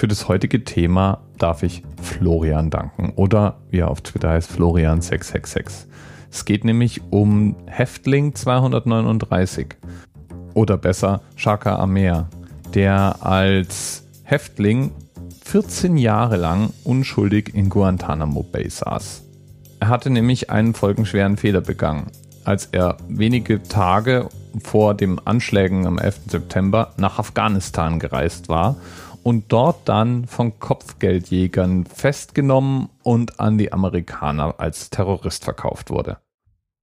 Für das heutige Thema darf ich Florian danken oder wie er auf Twitter heißt, Florian666. Es geht nämlich um Häftling 239 oder besser Shaka Amer, der als Häftling 14 Jahre lang unschuldig in Guantanamo Bay saß. Er hatte nämlich einen folgenschweren Fehler begangen, als er wenige Tage vor den Anschlägen am 11. September nach Afghanistan gereist war und dort dann von Kopfgeldjägern festgenommen und an die Amerikaner als Terrorist verkauft wurde.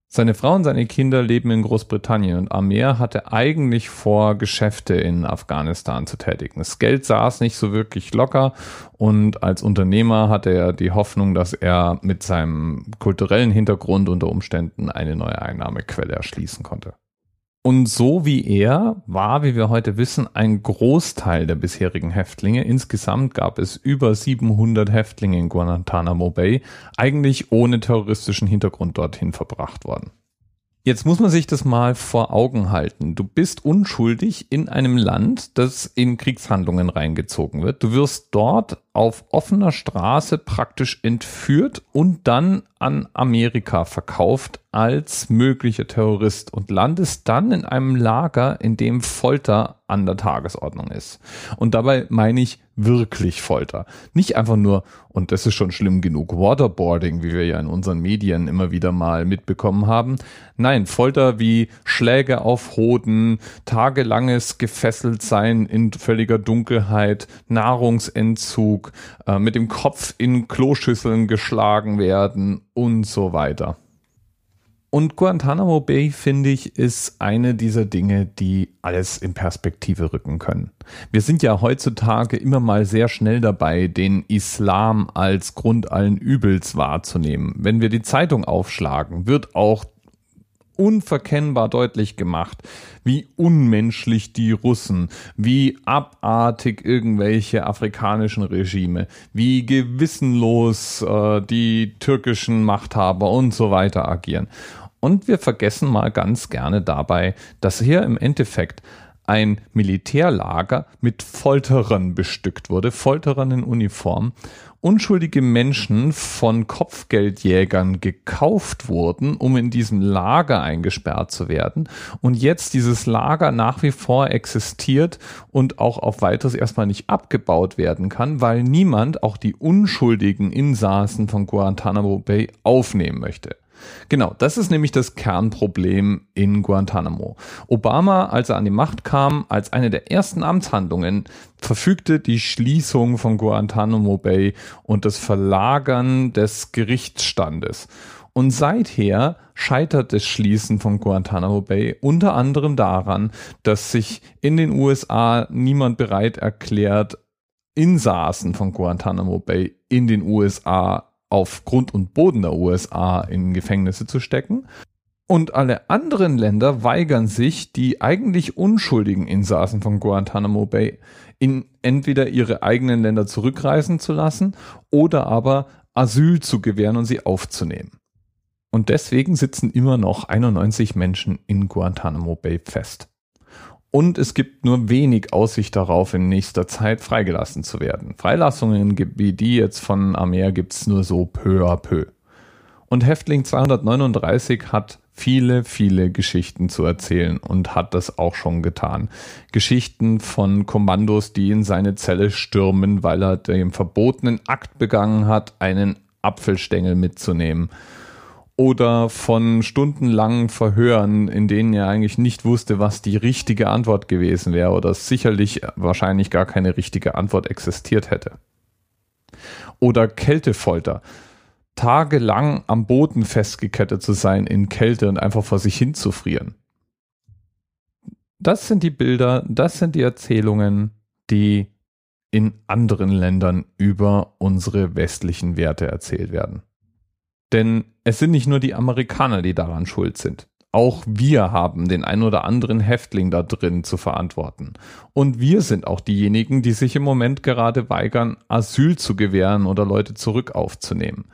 Seine Frau und seine Kinder leben in Großbritannien und Amer hatte eigentlich vor, Geschäfte in Afghanistan zu tätigen. Das Geld saß nicht so wirklich locker und als Unternehmer hatte er die Hoffnung, dass er mit seinem kulturellen Hintergrund unter Umständen eine neue Einnahmequelle erschließen konnte. Und so wie er war, wie wir heute wissen, ein Großteil der bisherigen Häftlinge. Insgesamt gab es über 700 Häftlinge in Guantanamo Bay, eigentlich ohne terroristischen Hintergrund dorthin verbracht worden. Jetzt muss man sich das mal vor Augen halten. Du bist unschuldig in einem Land, das in Kriegshandlungen reingezogen wird. Du wirst dort auf offener Straße praktisch entführt und dann an Amerika verkauft als möglicher Terrorist und landest dann in einem Lager, in dem Folter an der Tagesordnung ist. Und dabei meine ich wirklich Folter. Nicht einfach nur, und das ist schon schlimm genug, Waterboarding, wie wir ja in unseren Medien immer wieder mal mitbekommen haben. Nein, Folter wie Schläge auf Hoden, tagelanges gefesselt sein in völliger Dunkelheit, Nahrungsentzug, äh, mit dem Kopf in Kloschüsseln geschlagen werden und so weiter. Und Guantanamo Bay, finde ich, ist eine dieser Dinge, die alles in Perspektive rücken können. Wir sind ja heutzutage immer mal sehr schnell dabei, den Islam als Grund allen Übels wahrzunehmen. Wenn wir die Zeitung aufschlagen, wird auch unverkennbar deutlich gemacht, wie unmenschlich die Russen, wie abartig irgendwelche afrikanischen Regime, wie gewissenlos äh, die türkischen Machthaber und so weiter agieren. Und wir vergessen mal ganz gerne dabei, dass hier im Endeffekt ein Militärlager mit Folterern bestückt wurde, Folterern in Uniform, unschuldige Menschen von Kopfgeldjägern gekauft wurden, um in diesem Lager eingesperrt zu werden und jetzt dieses Lager nach wie vor existiert und auch auf weiteres erstmal nicht abgebaut werden kann, weil niemand auch die unschuldigen Insassen von Guantanamo Bay aufnehmen möchte. Genau, das ist nämlich das Kernproblem in Guantanamo. Obama, als er an die Macht kam, als eine der ersten Amtshandlungen, verfügte die Schließung von Guantanamo Bay und das Verlagern des Gerichtsstandes. Und seither scheitert das Schließen von Guantanamo Bay unter anderem daran, dass sich in den USA niemand bereit erklärt, Insassen von Guantanamo Bay in den USA auf Grund und Boden der USA in Gefängnisse zu stecken. Und alle anderen Länder weigern sich, die eigentlich unschuldigen Insassen von Guantanamo Bay in entweder ihre eigenen Länder zurückreisen zu lassen oder aber Asyl zu gewähren und sie aufzunehmen. Und deswegen sitzen immer noch 91 Menschen in Guantanamo Bay fest und es gibt nur wenig Aussicht darauf, in nächster Zeit freigelassen zu werden. Freilassungen wie die jetzt von Amer gibt es nur so peu à peu. Und Häftling 239 hat viele, viele Geschichten zu erzählen und hat das auch schon getan. Geschichten von Kommandos, die in seine Zelle stürmen, weil er den verbotenen Akt begangen hat, einen Apfelstängel mitzunehmen oder von stundenlangen Verhören, in denen er eigentlich nicht wusste, was die richtige Antwort gewesen wäre oder sicherlich wahrscheinlich gar keine richtige Antwort existiert hätte. Oder Kältefolter. Tagelang am Boden festgekettet zu sein in Kälte und einfach vor sich hinzufrieren. Das sind die Bilder, das sind die Erzählungen, die in anderen Ländern über unsere westlichen Werte erzählt werden. Denn es sind nicht nur die Amerikaner, die daran schuld sind. Auch wir haben den ein oder anderen Häftling da drin zu verantworten. Und wir sind auch diejenigen, die sich im Moment gerade weigern, Asyl zu gewähren oder Leute zurück aufzunehmen.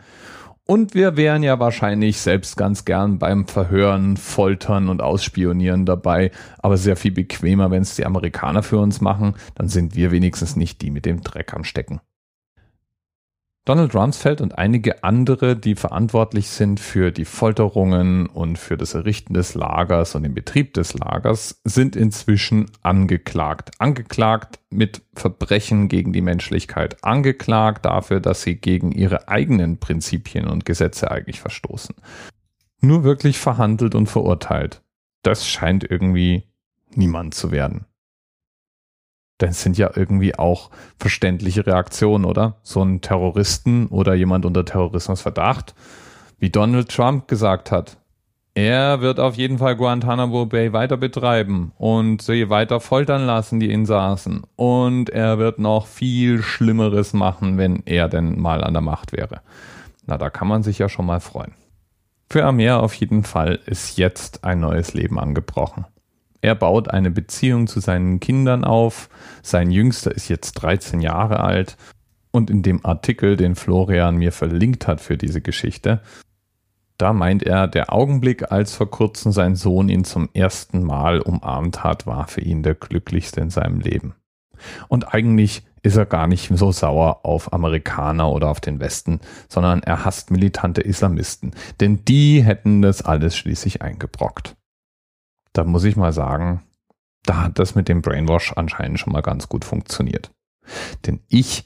Und wir wären ja wahrscheinlich selbst ganz gern beim Verhören, Foltern und Ausspionieren dabei, aber sehr viel bequemer, wenn es die Amerikaner für uns machen, dann sind wir wenigstens nicht die mit dem Dreck am Stecken. Donald Rumsfeld und einige andere, die verantwortlich sind für die Folterungen und für das Errichten des Lagers und den Betrieb des Lagers, sind inzwischen angeklagt. Angeklagt mit Verbrechen gegen die Menschlichkeit. Angeklagt dafür, dass sie gegen ihre eigenen Prinzipien und Gesetze eigentlich verstoßen. Nur wirklich verhandelt und verurteilt. Das scheint irgendwie niemand zu werden. Das sind ja irgendwie auch verständliche Reaktionen, oder? So ein Terroristen oder jemand unter Terrorismusverdacht, wie Donald Trump gesagt hat, er wird auf jeden Fall Guantanamo Bay weiter betreiben und sie weiter foltern lassen, die Insassen. Und er wird noch viel Schlimmeres machen, wenn er denn mal an der Macht wäre. Na, da kann man sich ja schon mal freuen. Für Amir auf jeden Fall ist jetzt ein neues Leben angebrochen. Er baut eine Beziehung zu seinen Kindern auf. Sein Jüngster ist jetzt 13 Jahre alt. Und in dem Artikel, den Florian mir verlinkt hat für diese Geschichte, da meint er, der Augenblick, als vor kurzem sein Sohn ihn zum ersten Mal umarmt hat, war für ihn der glücklichste in seinem Leben. Und eigentlich ist er gar nicht so sauer auf Amerikaner oder auf den Westen, sondern er hasst militante Islamisten, denn die hätten das alles schließlich eingebrockt da muss ich mal sagen, da hat das mit dem Brainwash anscheinend schon mal ganz gut funktioniert. Denn ich,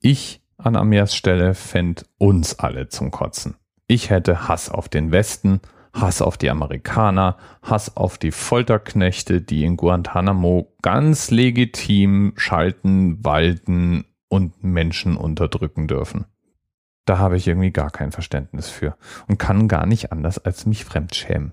ich an Amirs Stelle fände uns alle zum Kotzen. Ich hätte Hass auf den Westen, Hass auf die Amerikaner, Hass auf die Folterknechte, die in Guantanamo ganz legitim schalten, walten und Menschen unterdrücken dürfen. Da habe ich irgendwie gar kein Verständnis für und kann gar nicht anders als mich fremdschämen.